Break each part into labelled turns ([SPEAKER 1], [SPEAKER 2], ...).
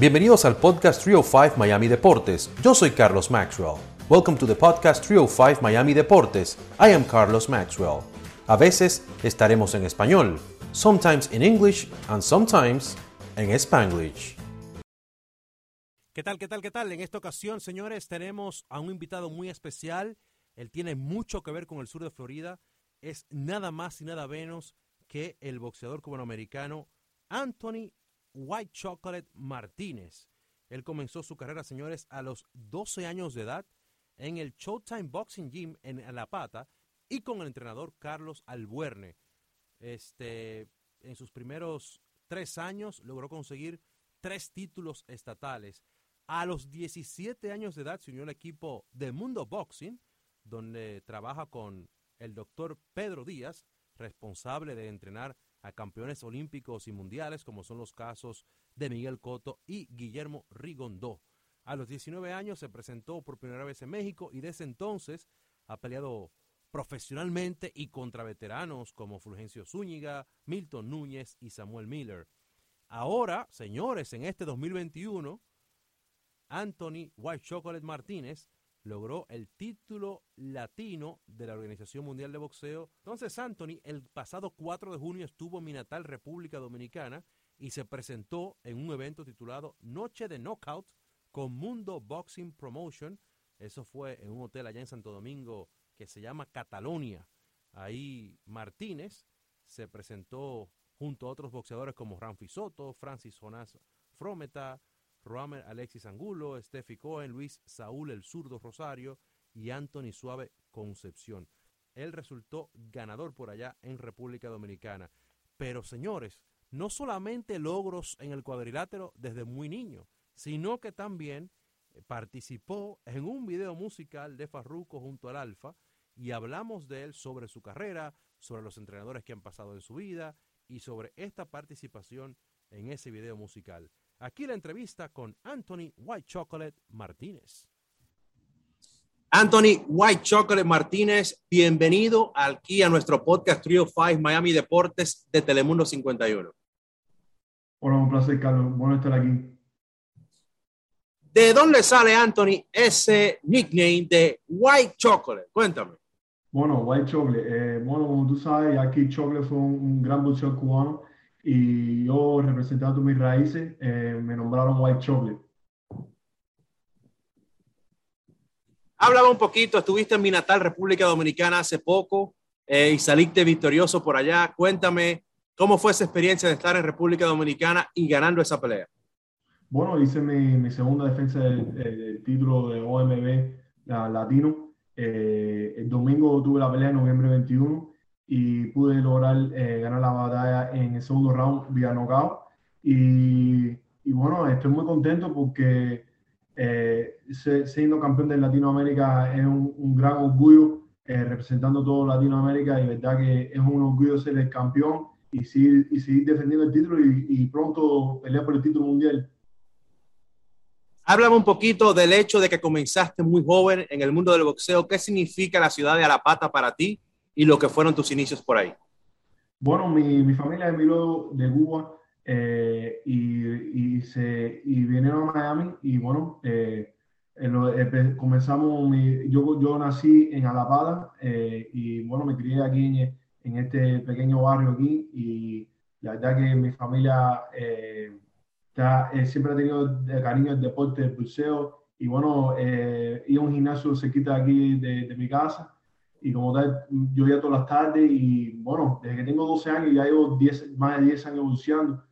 [SPEAKER 1] Bienvenidos al podcast 305 Miami Deportes. Yo soy Carlos Maxwell. Welcome to the podcast 305 Miami Deportes. I am Carlos Maxwell. A veces estaremos en español, sometimes in English and sometimes en Spanglish.
[SPEAKER 2] ¿Qué tal, qué tal, qué tal? En esta ocasión, señores, tenemos a un invitado muy especial. Él tiene mucho que ver con el sur de Florida. Es nada más y nada menos que el boxeador cubanoamericano Anthony White Chocolate Martínez. Él comenzó su carrera, señores, a los 12 años de edad en el Showtime Boxing Gym en La Pata y con el entrenador Carlos Albuerne. Este, en sus primeros tres años logró conseguir tres títulos estatales. A los 17 años de edad se unió al equipo de Mundo Boxing, donde trabaja con el doctor Pedro Díaz, responsable de entrenar a campeones olímpicos y mundiales, como son los casos de Miguel Cotto y Guillermo Rigondó. A los 19 años se presentó por primera vez en México y desde entonces ha peleado profesionalmente y contra veteranos como Fulgencio Zúñiga, Milton Núñez y Samuel Miller. Ahora, señores, en este 2021, Anthony White Chocolate Martínez logró el título latino de la Organización Mundial de Boxeo. Entonces Anthony el pasado 4 de junio estuvo en mi natal República Dominicana y se presentó en un evento titulado Noche de Knockout con Mundo Boxing Promotion. Eso fue en un hotel allá en Santo Domingo que se llama Catalonia. Ahí Martínez se presentó junto a otros boxeadores como Ramfi Soto, Francis Jonas Frometa, Romer Alexis Angulo, Steffi Cohen, Luis Saúl el zurdo Rosario y Anthony Suave Concepción. Él resultó ganador por allá en República Dominicana. Pero señores, no solamente logros en el cuadrilátero desde muy niño, sino que también eh, participó en un video musical de Farruco junto al Alfa y hablamos de él sobre su carrera, sobre los entrenadores que han pasado en su vida y sobre esta participación en ese video musical. Aquí la entrevista con Anthony White Chocolate Martínez. Anthony White Chocolate Martínez, bienvenido aquí a nuestro podcast Trio 5 Miami Deportes de Telemundo 51.
[SPEAKER 3] Hola, un placer, Carlos. Bueno estar aquí.
[SPEAKER 2] ¿De dónde sale, Anthony, ese nickname de White Chocolate? Cuéntame.
[SPEAKER 3] Bueno, White Chocolate. Eh, bueno, como tú sabes, aquí Chocolate fue un, gran boxeador cubano y yo representando mis raíces eh, me nombraron White Chocolate.
[SPEAKER 2] Háblame un poquito, estuviste en mi natal República Dominicana hace poco eh, y saliste victorioso por allá. Cuéntame cómo fue esa experiencia de estar en República Dominicana y ganando esa pelea.
[SPEAKER 3] Bueno, hice mi, segunda defensa del, título de OMB latino. Eh, el domingo tuve la pelea en noviembre 21 y pude lograr eh, ganar la batalla en el segundo round vía knockout. Y, y bueno, estoy muy contento porque eh, siendo campeón de Latinoamérica es un, gran orgullo eh, representando todo Latinoamérica y verdad que es un orgullo ser el campeón y seguir, y seguir defendiendo el título y, y pronto pelear por el título mundial.
[SPEAKER 2] Háblame un poquito del hecho de que comenzaste muy joven en el mundo del boxeo. ¿Qué significa la ciudad de Alapata para ti y lo que fueron tus inicios por ahí?
[SPEAKER 3] Bueno, mi, mi familia emigró de Cuba eh, y, y, se, y vinieron a Miami y bueno, eh, eh, comenzamos, yo, yo nací en Alapata y bueno, me crié aquí en, en, este pequeño barrio aquí y la verdad que mi familia siempre ha tenido cariño el deporte, el buceo y bueno, eh, a un gimnasio cerquita aquí de, de mi casa y como tal, yo iba todas las tardes y bueno, desde que tengo 12 años ya llevo 10, más de 10 años buceando.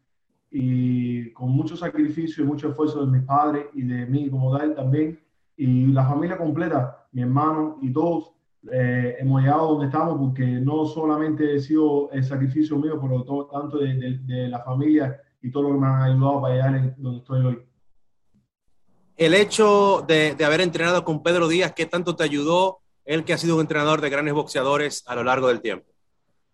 [SPEAKER 3] Y con mucho sacrificio y mucho esfuerzo de mis padres y de mí como tal también. Y la familia completa, mi hermano y todos eh, hemos llegado donde estamos porque no solamente he sido el sacrificio mío, pero todo, tanto de, de, de, la familia y todo lo que me han ayudado para llegar donde estoy hoy.
[SPEAKER 2] El hecho de, de haber entrenado con Pedro Díaz, ¿qué tanto te ayudó él que ha sido un entrenador de grandes boxeadores a lo largo del tiempo?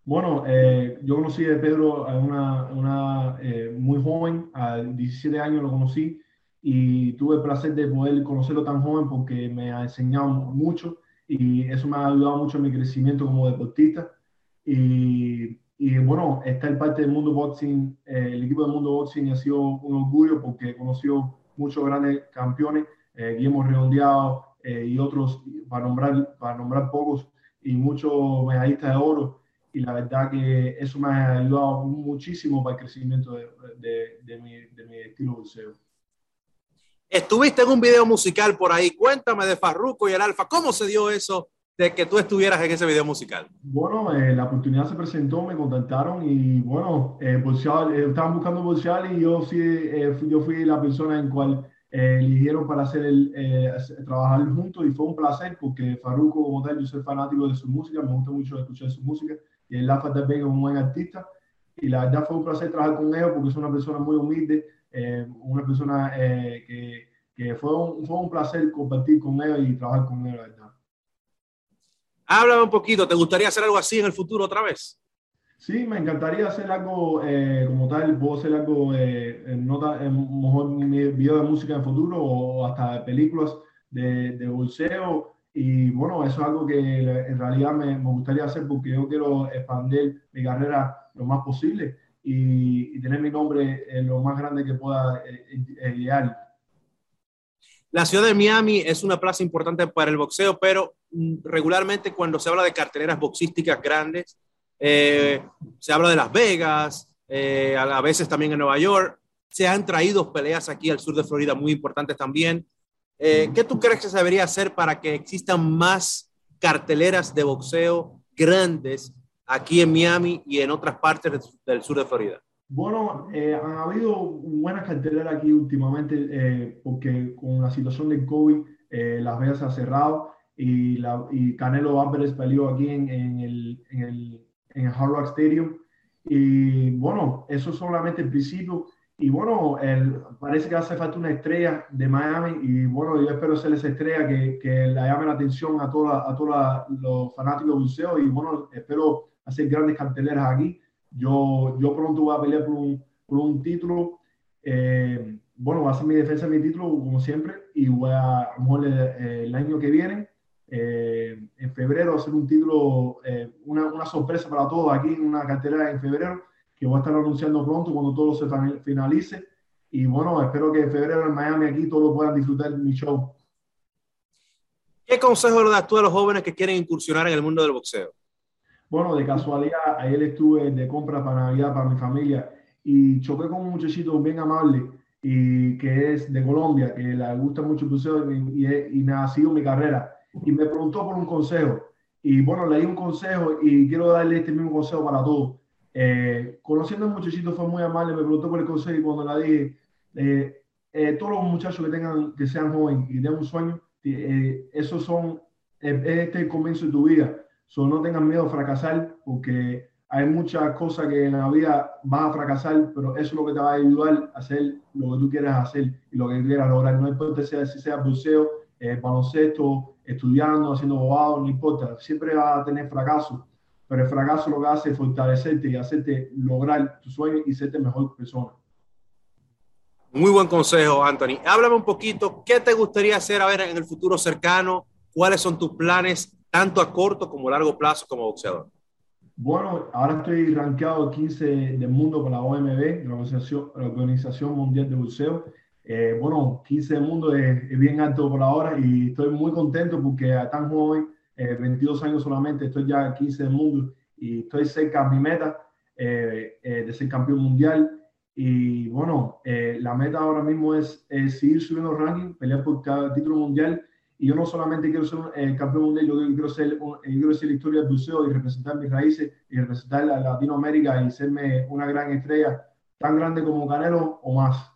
[SPEAKER 3] Bueno, eh, yo conocí a Pedro a una, una eh, muy joven, a 17 años lo conocí y tuve el placer de poder conocerlo tan joven porque me ha enseñado mucho y eso me ha ayudado mucho en mi crecimiento como deportista. Y, y bueno, está el parte del mundo boxing, eh, el equipo del mundo boxing ha sido un orgullo porque conoció muchos grandes campeones, eh, Guillermo Redondeado eh, y otros, para nombrar, para nombrar pocos, y muchos medallistas de oro. Y la verdad que eso me ha ayudado muchísimo para el crecimiento de, de, de, mi, de mi, estilo boxeo.
[SPEAKER 2] Estuviste en un video musical por ahí. Cuéntame de Farruko y el Alfa. ¿Cómo se dio eso de que tú estuvieras en ese video musical?
[SPEAKER 3] Bueno, eh, la oportunidad se presentó, me contactaron y bueno, eh, eh, estaban buscando bolseal y yo, sí, eh, yo fui la persona en cual eh, eligieron para hacer el, trabajar juntos y fue un placer porque Farruko como tal, yo soy fanático de su música, me gusta mucho escuchar su música y el Alfa también es un buen artista y la verdad fue un placer trabajar con ellos porque es una persona muy humilde, una persona que, que fue, un, fue un placer compartir con ellos y trabajar con ellos, la verdad.
[SPEAKER 2] Háblame un poquito, ¿te gustaría hacer algo así en el futuro otra vez?
[SPEAKER 3] Sí, me encantaría hacer algo eh, como tal, puedo hacer algo, eh, en nota, en, mejor video de música en futuro o hasta películas de, de bolseo. Y bueno, eso es algo que en realidad me, me, gustaría hacer porque yo quiero expandir mi carrera lo más posible y, y tener mi nombre lo más grande que pueda eh, eh llegar.
[SPEAKER 2] La ciudad de Miami es una plaza importante para el boxeo, pero mm, regularmente cuando se habla de carteleras boxísticas grandes, eh, se habla de Las Vegas, eh, a veces también en Nueva York. Se han traído peleas aquí al sur de Florida muy importantes también. Eh, ¿Qué tú crees que se debería hacer para que existan más carteleras de boxeo grandes aquí en Miami y en otras partes del sur de Florida?
[SPEAKER 3] Bueno, eh, han habido buenas carteleras aquí últimamente porque con la situación del COVID Las Vegas ha cerrado y, y Canelo Álvarez peleó aquí en, en, el, en, Hard Rock Stadium. Y bueno, eso es solamente el principio. Y bueno, el, parece que hace falta una estrella de Miami y bueno, yo espero ser esa estrella que, que le llame la atención a, toda, a todos los fanáticos de buceo y bueno, espero hacer grandes carteleras aquí yo, yo pronto voy a pelear por un, por un título. Eh, bueno, va a ser mi defensa de mi título, como siempre, y voy a, a lo mejor el, el año que viene, eh, en febrero, hacer un título, eh, una, una, sorpresa para todos aquí, una cartera en febrero, que voy a estar anunciando pronto cuando todo se finalice. Y bueno, espero que en febrero en Miami aquí todos puedan disfrutar de mi show.
[SPEAKER 2] ¿Qué consejo le das tú a los jóvenes que quieren incursionar en el mundo del boxeo?
[SPEAKER 3] Bueno, de casualidad, ayer estuve de compra para Navidad para mi familia y choqué con un muchachito bien amable y que es de Colombia, que le gusta mucho el buceo y, y, y me ha sido mi carrera. Y me preguntó por un consejo. Y bueno, le di un consejo y quiero darle este mismo consejo para todos. Eh, conociendo al muchachito fue muy amable, me preguntó por el consejo y cuando le dije, eh, eh, todos los muchachos que tengan, que sean jóvenes y tengan un sueño, eh, esos son, este es el comienzo de tu vida So, no tengan miedo a fracasar porque hay muchas cosas que en la vida vas a fracasar, pero eso es lo que te va a ayudar a hacer lo que tú quieras hacer y lo que quieras lograr. No importa si sea buceo, eh, baloncesto, estudiando, haciendo abogado, no importa. Siempre vas a tener fracaso, pero el fracaso lo que hace es fortalecerte y hacerte lograr tu sueño y serte mejor persona.
[SPEAKER 2] Muy buen consejo, Anthony. Háblame un poquito, ¿qué te gustaría hacer a ver en el futuro cercano? ¿Cuáles son tus planes tanto a corto como a largo plazo como boxeador?
[SPEAKER 3] Bueno, ahora estoy rankeado 15 del mundo con la OMB, la Organización, la Organización Mundial de Boxeo. Eh, bueno, 15 del mundo es, es, bien alto por ahora y estoy muy contento porque a tan joven, eh, 22 años solamente, estoy ya 15 del mundo y estoy cerca de mi meta eh, eh de ser campeón mundial. Y bueno, la meta ahora mismo es, seguir subiendo ranking, pelear por cada título mundial y yo no solamente quiero ser campeón mundial, yo quiero ser, yo quiero ser la historia del buceo y representar mis raíces y representar a Latinoamérica y serme una gran estrella, tan grande como Canelo o más.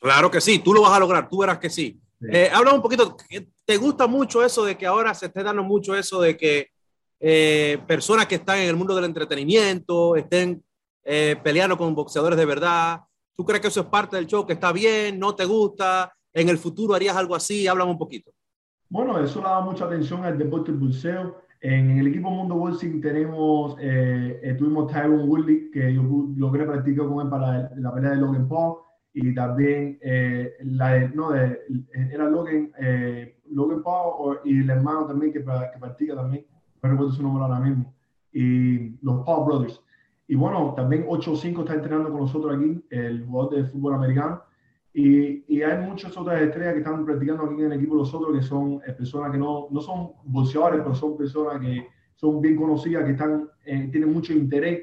[SPEAKER 2] Claro que sí, tú lo vas a lograr, tú verás que sí. sí. Eh, habla un poquito, ¿te gusta mucho eso de que ahora se esté dando mucho eso de que eh, personas que están en el mundo del entretenimiento estén eh, peleando con boxeadores de verdad? ¿Tú crees que eso es parte del show, que está bien, no te gusta? en el futuro harías algo así? Háblame un poquito.
[SPEAKER 3] Bueno, eso le da mucha atención al deporte del buceo. En el equipo Mundo Boxing tenemos, eh, tuvimos Tyron Woodley, que yo logré practicar con él para la pelea de Logan Paul, y también eh, la de, no, de, era Logan, eh, Logan Paul y el hermano también que, que practica también, no recuerdo su nombre ahora mismo, y los Paul Brothers. Y bueno, también 8-5 está entrenando con nosotros aquí, el jugador de fútbol americano. Y, y, hay muchas otras estrellas que están practicando aquí en el equipo nosotros, que son eh, personas que no, no son boxeadores, pero son personas que son bien conocidas, que están, eh, tienen mucho interés.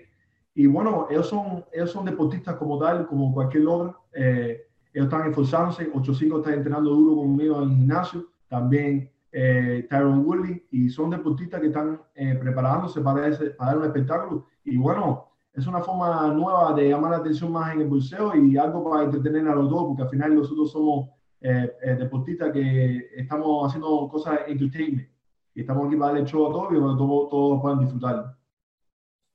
[SPEAKER 3] Y bueno, ellos son, ellos son deportistas como tal, como cualquier otro. Eh, ellos están esforzándose. 8-5 está entrenando duro conmigo en el gimnasio. También eh, Tyron Woodley. Y son deportistas que están preparándose para, ese, para dar un espectáculo. Y bueno, es una forma nueva de llamar la atención más en el bolseo y algo para entretener a los dos, porque al final nosotros somos eh, eh, deportistas que estamos haciendo cosas entertainment y estamos aquí para darle show a todos y para que todos, todos puedan disfrutar.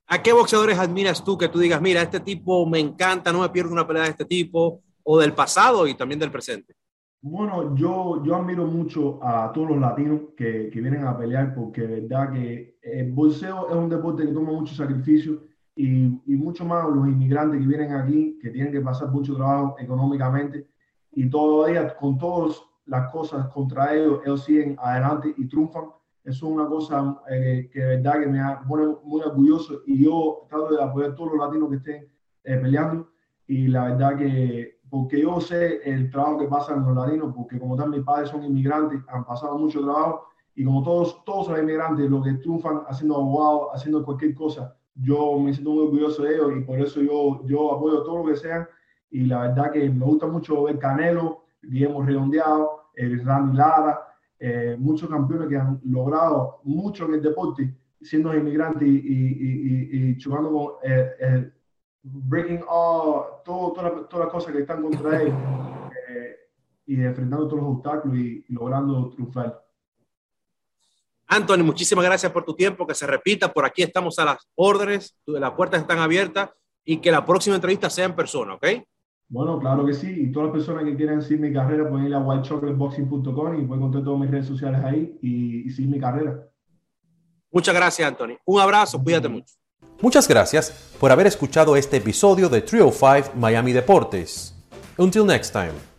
[SPEAKER 2] ¿A qué boxeadores admiras tú que tú digas, mira, este tipo me encanta, no me pierdo una pelea de este tipo, o del pasado y también del presente?
[SPEAKER 3] Bueno, yo, yo admiro mucho a todos los latinos que, que vienen a pelear porque verdad que el bolseo es un deporte que toma mucho sacrificio y, y, mucho más los inmigrantes que vienen aquí, que tienen que pasar mucho trabajo económicamente y todavía con todas las cosas contra ellos, ellos siguen adelante y triunfan. Eso es una cosa eh, que de verdad que me pone muy orgulloso y yo trato de apoyar a todos los latinos que estén eh, peleando y la verdad que porque yo sé el trabajo que pasan los latinos, porque como tal mis padres son inmigrantes, han pasado mucho trabajo y como todos, todos los inmigrantes, lo que triunfan haciendo abogado, haciendo cualquier cosa, yo me siento muy orgulloso de ellos y por eso yo, yo apoyo todo lo que sean. Y la verdad que me gusta mucho ver Canelo, Guillermo Redondeado, el Randy Lara, eh, muchos campeones que han logrado mucho en el deporte, siendo inmigrantes y, y, y, jugando con eh, eh, breaking all, todas las cosas que están contra él y enfrentando todos los obstáculos y logrando triunfar.
[SPEAKER 2] Anthony, muchísimas gracias por tu tiempo, que se repita, por aquí estamos a las órdenes, las puertas están abiertas y que la próxima entrevista sea en persona, ¿ok?
[SPEAKER 3] Bueno, claro que sí, y todas las personas que quieran seguir mi carrera pueden ir a whitechocolateboxing.com y pueden encontrar todas mis redes sociales ahí y, y seguir mi carrera.
[SPEAKER 2] Muchas gracias, Anthony. Un abrazo, cuídate mucho.
[SPEAKER 1] Muchas gracias por haber escuchado este episodio de Trio 5 Miami Deportes. Until next time.